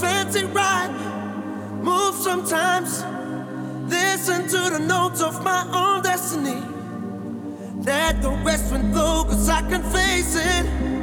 fancy ride, move sometimes. Listen to the notes of my own destiny. Let the west wind blow, cause I can face it.